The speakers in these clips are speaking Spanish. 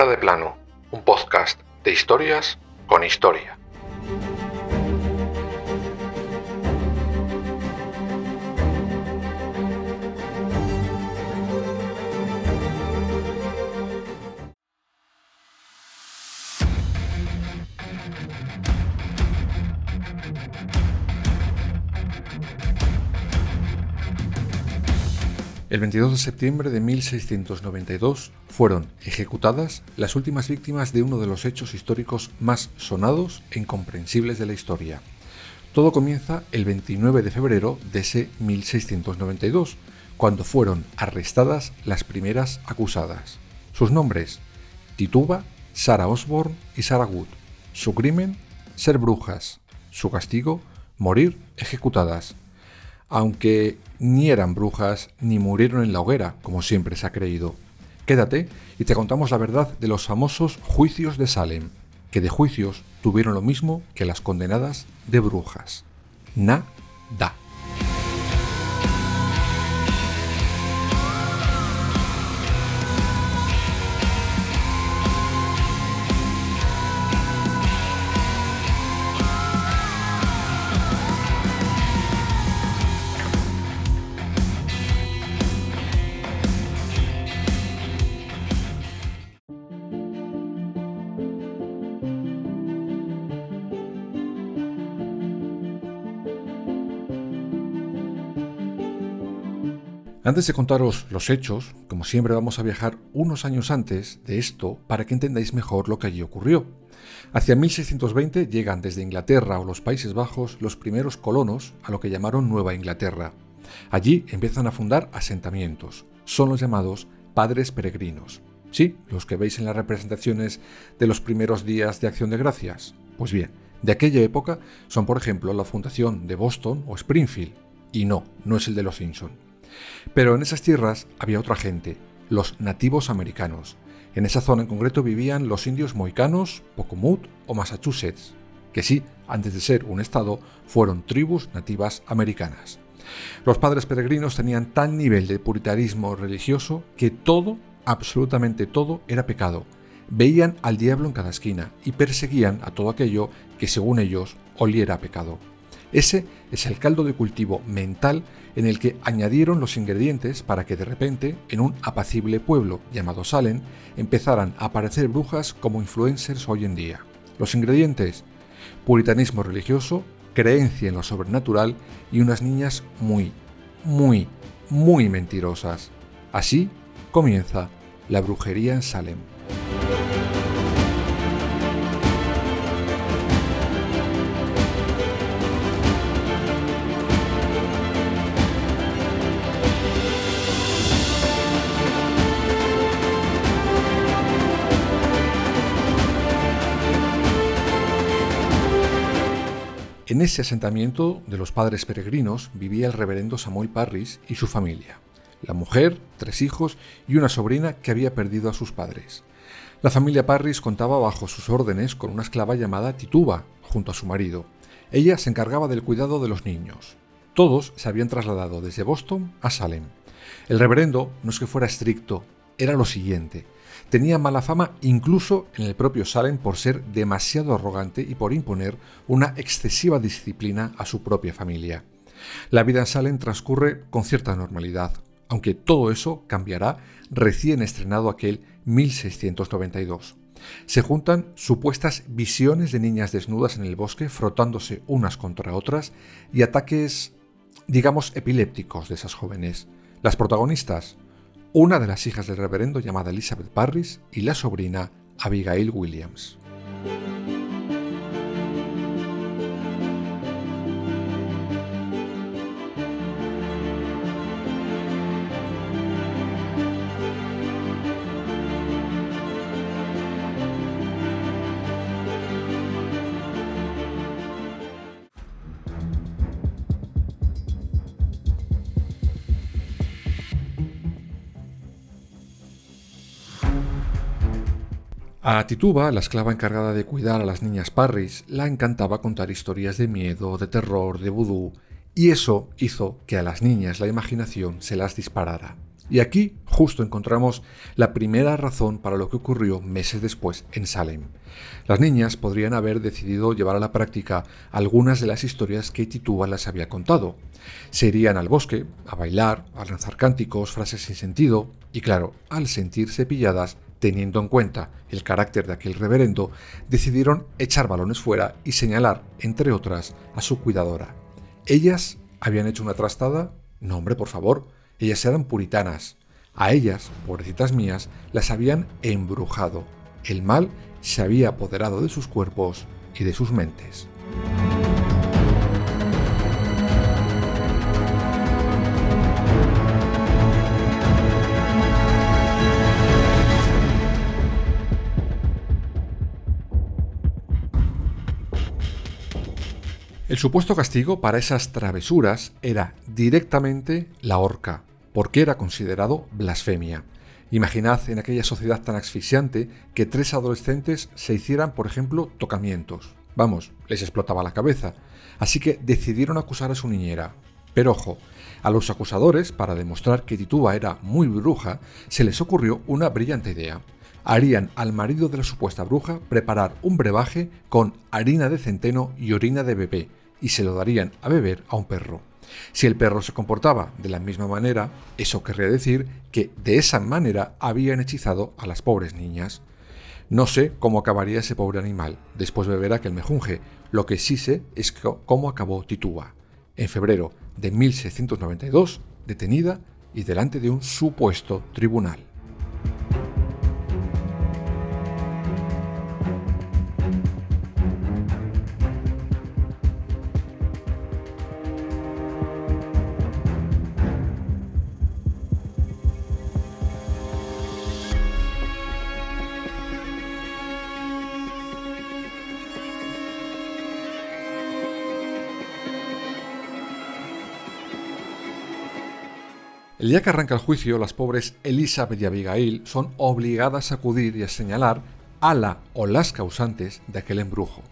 De plano, un podcast de historias con historia. El 22 de septiembre de 1692 fueron ejecutadas las últimas víctimas de uno de los hechos históricos más sonados e incomprensibles de la historia. Todo comienza el 29 de febrero de ese 1692, cuando fueron arrestadas las primeras acusadas. Sus nombres, Tituba, Sarah Osborne y Sarah Wood. Su crimen, ser brujas. Su castigo, morir ejecutadas aunque ni eran brujas ni murieron en la hoguera, como siempre se ha creído. Quédate y te contamos la verdad de los famosos juicios de Salem, que de juicios tuvieron lo mismo que las condenadas de brujas. Na-da. Antes de contaros los hechos, como siempre vamos a viajar unos años antes de esto para que entendáis mejor lo que allí ocurrió. Hacia 1620 llegan desde Inglaterra o los Países Bajos los primeros colonos a lo que llamaron Nueva Inglaterra. Allí empiezan a fundar asentamientos. Son los llamados padres peregrinos. Sí, los que veis en las representaciones de los primeros días de Acción de Gracias. Pues bien, de aquella época son por ejemplo la fundación de Boston o Springfield. Y no, no es el de los Simpson. Pero en esas tierras había otra gente, los nativos americanos. En esa zona en concreto vivían los indios moicanos, Pocomut o Massachusetts, que sí, antes de ser un estado, fueron tribus nativas americanas. Los padres peregrinos tenían tal nivel de puritarismo religioso que todo, absolutamente todo, era pecado. Veían al diablo en cada esquina y perseguían a todo aquello que según ellos oliera a pecado. Ese es el caldo de cultivo mental en el que añadieron los ingredientes para que de repente, en un apacible pueblo llamado Salem, empezaran a aparecer brujas como influencers hoy en día. Los ingredientes, puritanismo religioso, creencia en lo sobrenatural y unas niñas muy, muy, muy mentirosas. Así comienza la brujería en Salem. En ese asentamiento de los padres peregrinos vivía el reverendo Samuel Parris y su familia, la mujer, tres hijos y una sobrina que había perdido a sus padres. La familia Parris contaba bajo sus órdenes con una esclava llamada Tituba, junto a su marido. Ella se encargaba del cuidado de los niños. Todos se habían trasladado desde Boston a Salem. El reverendo no es que fuera estricto, era lo siguiente. Tenía mala fama incluso en el propio Salem por ser demasiado arrogante y por imponer una excesiva disciplina a su propia familia. La vida en Salem transcurre con cierta normalidad, aunque todo eso cambiará recién estrenado aquel 1692. Se juntan supuestas visiones de niñas desnudas en el bosque frotándose unas contra otras y ataques, digamos, epilépticos de esas jóvenes. Las protagonistas, una de las hijas del reverendo llamada Elizabeth Parris y la sobrina Abigail Williams. A Tituba, la esclava encargada de cuidar a las niñas Parris, la encantaba contar historias de miedo, de terror, de vudú, y eso hizo que a las niñas la imaginación se las disparara. Y aquí, justo encontramos la primera razón para lo que ocurrió meses después en Salem. Las niñas podrían haber decidido llevar a la práctica algunas de las historias que Titúa las había contado. Se irían al bosque, a bailar, a lanzar cánticos, frases sin sentido, y claro, al sentirse pilladas, teniendo en cuenta el carácter de aquel reverendo, decidieron echar balones fuera y señalar, entre otras, a su cuidadora. ¿Ellas habían hecho una trastada? No, hombre, por favor, ellas eran puritanas, a ellas, pobrecitas mías, las habían embrujado. El mal se había apoderado de sus cuerpos y de sus mentes. Supuesto castigo para esas travesuras era directamente la horca, porque era considerado blasfemia. Imaginad en aquella sociedad tan asfixiante que tres adolescentes se hicieran, por ejemplo, tocamientos. Vamos, les explotaba la cabeza. Así que decidieron acusar a su niñera. Pero ojo, a los acusadores, para demostrar que Tituba era muy bruja, se les ocurrió una brillante idea. Harían al marido de la supuesta bruja preparar un brebaje con harina de centeno y orina de bebé, y se lo darían a beber a un perro. Si el perro se comportaba de la misma manera, eso querría decir que de esa manera habían hechizado a las pobres niñas. No sé cómo acabaría ese pobre animal después de beber aquel mejunje. Lo que sí sé es cómo acabó Tituba. En febrero de 1692, detenida y delante de un supuesto tribunal. El día que arranca el juicio, las pobres Elizabeth y Abigail son obligadas a acudir y a señalar a la o las causantes de aquel embrujo.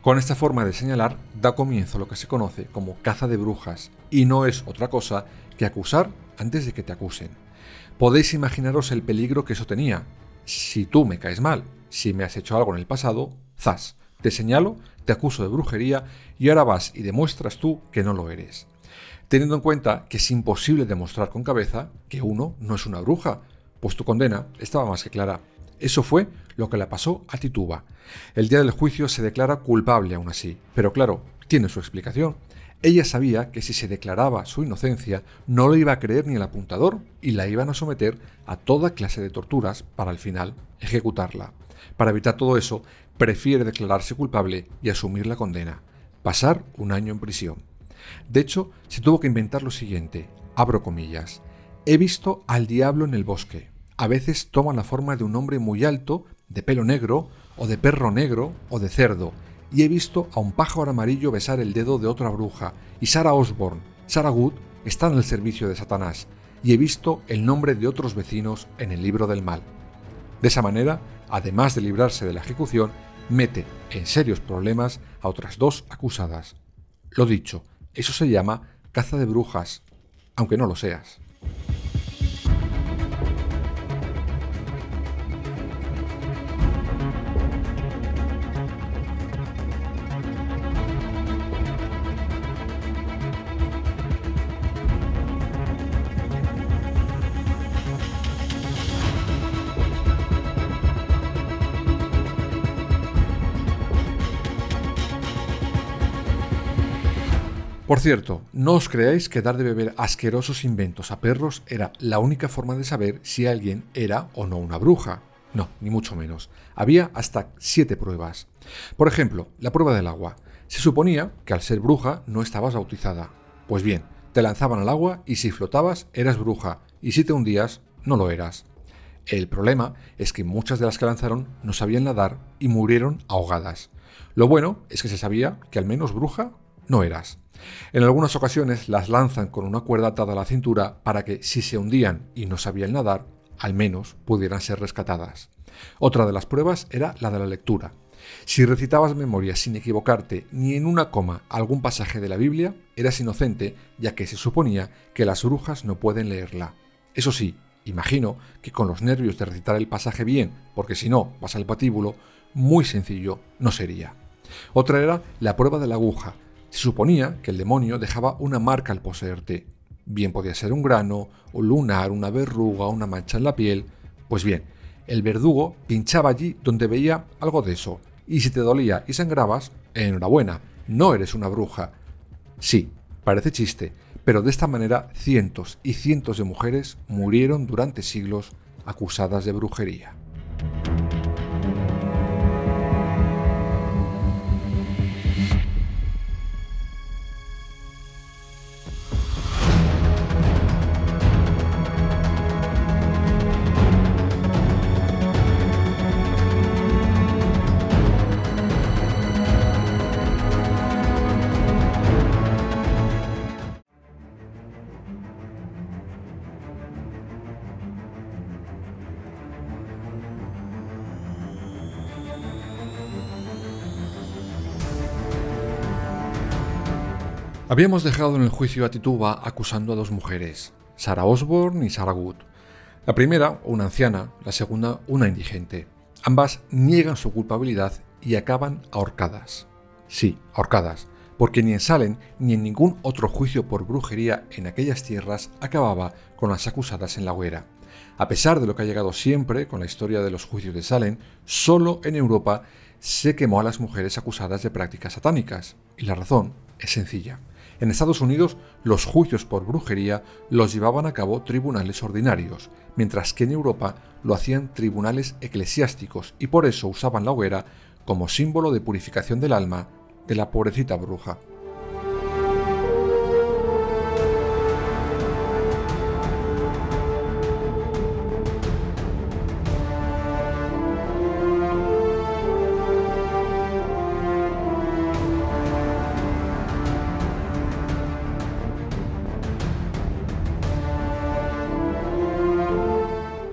Con esta forma de señalar da comienzo lo que se conoce como caza de brujas, y no es otra cosa que acusar antes de que te acusen. Podéis imaginaros el peligro que eso tenía. Si tú me caes mal, si me has hecho algo en el pasado, zas, te señalo, te acuso de brujería y ahora vas y demuestras tú que no lo eres teniendo en cuenta que es imposible demostrar con cabeza que uno no es una bruja, pues tu condena estaba más que clara. Eso fue lo que le pasó a Tituba. El día del juicio se declara culpable aún así, pero claro, tiene su explicación. Ella sabía que si se declaraba su inocencia no lo iba a creer ni el apuntador y la iban a someter a toda clase de torturas para al final ejecutarla. Para evitar todo eso, prefiere declararse culpable y asumir la condena, pasar un año en prisión. De hecho, se tuvo que inventar lo siguiente, abro comillas, he visto al diablo en el bosque. A veces toma la forma de un hombre muy alto, de pelo negro, o de perro negro, o de cerdo, y he visto a un pájaro amarillo besar el dedo de otra bruja, y Sarah Osborne, Sarah Good, está en el servicio de Satanás, y he visto el nombre de otros vecinos en el libro del mal. De esa manera, además de librarse de la ejecución, mete en serios problemas a otras dos acusadas. Lo dicho, eso se llama caza de brujas, aunque no lo seas. Por cierto, no os creáis que dar de beber asquerosos inventos a perros era la única forma de saber si alguien era o no una bruja. No, ni mucho menos. Había hasta siete pruebas. Por ejemplo, la prueba del agua. Se suponía que al ser bruja no estabas bautizada. Pues bien, te lanzaban al agua y si flotabas eras bruja, y si te hundías no lo eras. El problema es que muchas de las que lanzaron no sabían nadar y murieron ahogadas. Lo bueno es que se sabía que al menos bruja no eras. En algunas ocasiones las lanzan con una cuerda atada a la cintura para que si se hundían y no sabían nadar, al menos pudieran ser rescatadas. Otra de las pruebas era la de la lectura. Si recitabas memoria sin equivocarte ni en una coma algún pasaje de la Biblia, eras inocente, ya que se suponía que las brujas no pueden leerla. Eso sí, Imagino que con los nervios de recitar el pasaje bien, porque si no vas al patíbulo, muy sencillo no sería. Otra era la prueba de la aguja. Se suponía que el demonio dejaba una marca al poseerte. Bien podía ser un grano, un lunar, una verruga, una mancha en la piel. Pues bien, el verdugo pinchaba allí donde veía algo de eso. Y si te dolía y sangrabas, enhorabuena, no eres una bruja. Sí, parece chiste, pero de esta manera cientos y cientos de mujeres murieron durante siglos acusadas de brujería. Habíamos dejado en el juicio a Tituba acusando a dos mujeres, Sarah Osborne y Sarah Wood. La primera, una anciana, la segunda, una indigente. Ambas niegan su culpabilidad y acaban ahorcadas. Sí, ahorcadas, porque ni en Salem ni en ningún otro juicio por brujería en aquellas tierras acababa con las acusadas en la hoguera. A pesar de lo que ha llegado siempre con la historia de los juicios de Salem, solo en Europa se quemó a las mujeres acusadas de prácticas satánicas. Y la razón es sencilla. En Estados Unidos, los juicios por brujería los llevaban a cabo tribunales ordinarios, mientras que en Europa lo hacían tribunales eclesiásticos y por eso usaban la hoguera como símbolo de purificación del alma de la pobrecita bruja.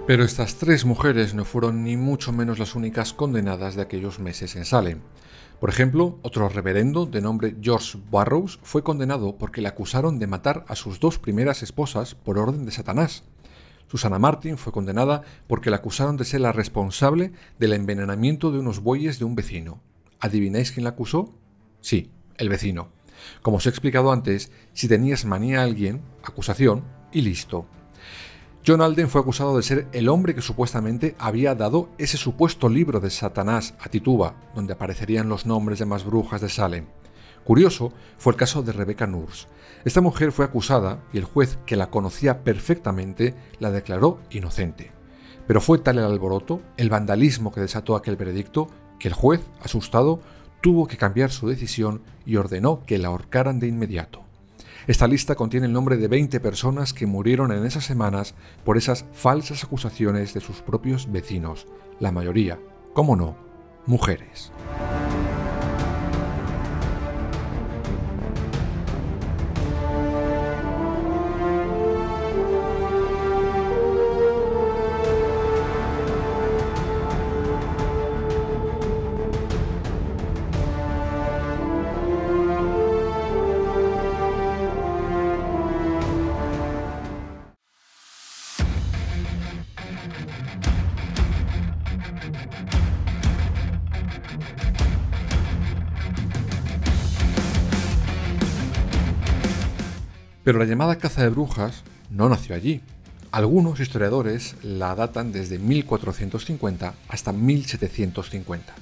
Pero estas tres mujeres no fueron ni mucho menos las únicas condenadas de aquellos meses en Salem. Por ejemplo, otro reverendo de nombre George Barrows fue condenado porque le acusaron de matar a sus dos primeras esposas por orden de Satanás. Susana Martin fue condenada porque le acusaron de ser la responsable del envenenamiento de unos bueyes de un vecino. ¿Adivináis quién la acusó? Sí, el vecino. Como os he explicado antes, si tenías manía a alguien, acusación y listo. John Alden fue acusado de ser el hombre que supuestamente había dado ese supuesto libro de Satanás a Tituba, donde aparecerían los nombres de más brujas de Salem. Curioso fue el caso de Rebecca Nurs. Esta mujer fue acusada y el juez, que la conocía perfectamente, la declaró inocente. Pero fue tal el alboroto, el vandalismo que desató aquel veredicto, que el juez, asustado, tuvo que cambiar su decisión y ordenó que la ahorcaran de inmediato. Esta lista contiene el nombre de 20 personas que murieron en esas semanas por esas falsas acusaciones de sus propios vecinos, la mayoría, como no, mujeres. Pero la llamada caza de brujas no nació allí. Algunos historiadores la datan desde 1450 hasta 1750.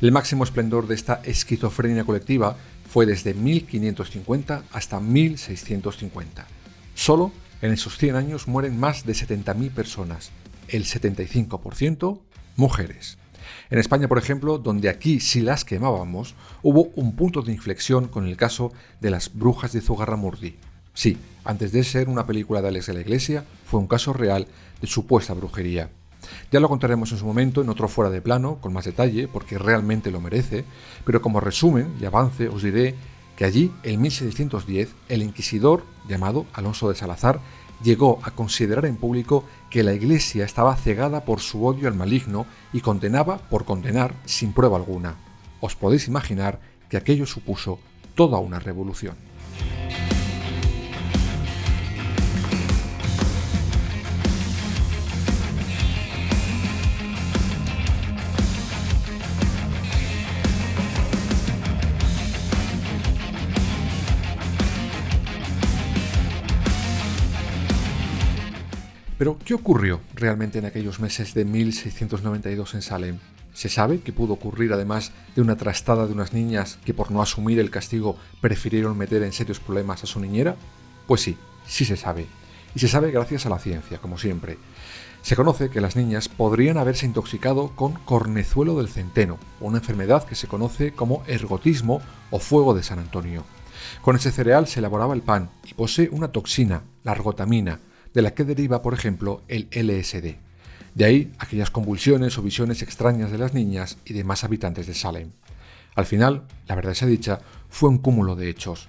El máximo esplendor de esta esquizofrenia colectiva fue desde 1550 hasta 1650. Solo en esos 100 años mueren más de 70.000 personas, el 75% mujeres. En España, por ejemplo, donde aquí sí las quemábamos, hubo un punto de inflexión con el caso de las brujas de Zugarramurdi. Sí, antes de ser una película de Alex de la Iglesia, fue un caso real de supuesta brujería. Ya lo contaremos en su momento en otro fuera de plano, con más detalle, porque realmente lo merece, pero como resumen y avance os diré que allí, en 1610, el inquisidor, llamado Alonso de Salazar, llegó a considerar en público que la Iglesia estaba cegada por su odio al maligno y condenaba por condenar sin prueba alguna. Os podéis imaginar que aquello supuso toda una revolución. Pero, ¿qué ocurrió realmente en aquellos meses de 1692 en Salem? ¿Se sabe que pudo ocurrir además de una trastada de unas niñas que por no asumir el castigo prefirieron meter en serios problemas a su niñera? Pues sí, sí se sabe. Y se sabe gracias a la ciencia, como siempre. Se conoce que las niñas podrían haberse intoxicado con cornezuelo del centeno, una enfermedad que se conoce como ergotismo o fuego de San Antonio. Con ese cereal se elaboraba el pan y posee una toxina, la argotamina, de la que deriva, por ejemplo, el LSD. De ahí aquellas convulsiones o visiones extrañas de las niñas y demás habitantes de Salem. Al final, la verdad sea dicha, fue un cúmulo de hechos.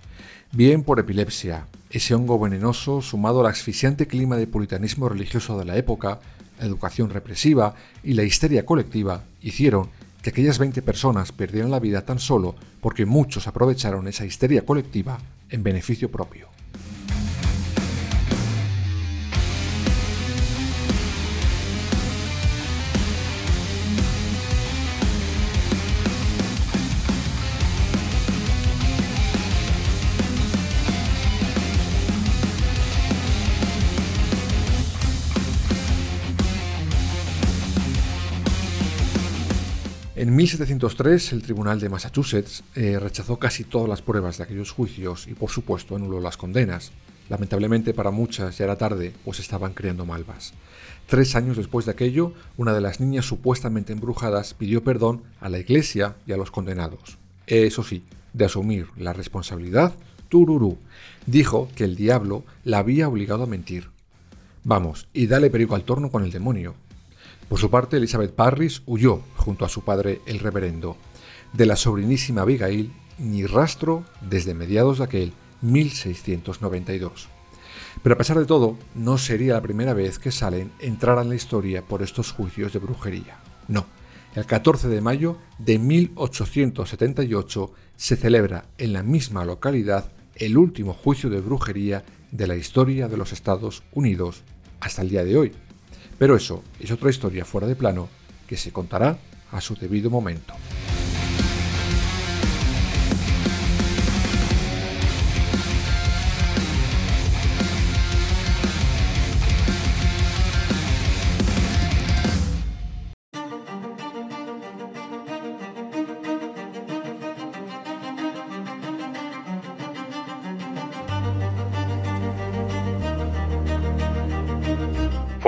Bien por epilepsia, ese hongo venenoso sumado al asfixiante clima de puritanismo religioso de la época, la educación represiva y la histeria colectiva hicieron que aquellas 20 personas perdieran la vida tan solo porque muchos aprovecharon esa histeria colectiva en beneficio propio. 1703 el Tribunal de Massachusetts eh, rechazó casi todas las pruebas de aquellos juicios y por supuesto anuló las condenas. Lamentablemente para muchas ya era tarde, pues estaban creando malvas. Tres años después de aquello, una de las niñas supuestamente embrujadas pidió perdón a la iglesia y a los condenados. Eso sí, de asumir la responsabilidad, Tururú dijo que el diablo la había obligado a mentir. Vamos, y dale perico al torno con el demonio, por su parte, Elizabeth Parris huyó junto a su padre, el reverendo. De la sobrinísima Abigail, ni rastro desde mediados de aquel 1692. Pero a pesar de todo, no sería la primera vez que Salen entrara en la historia por estos juicios de brujería. No, el 14 de mayo de 1878 se celebra en la misma localidad el último juicio de brujería de la historia de los Estados Unidos hasta el día de hoy, pero eso es otra historia fuera de plano que se contará a su debido momento.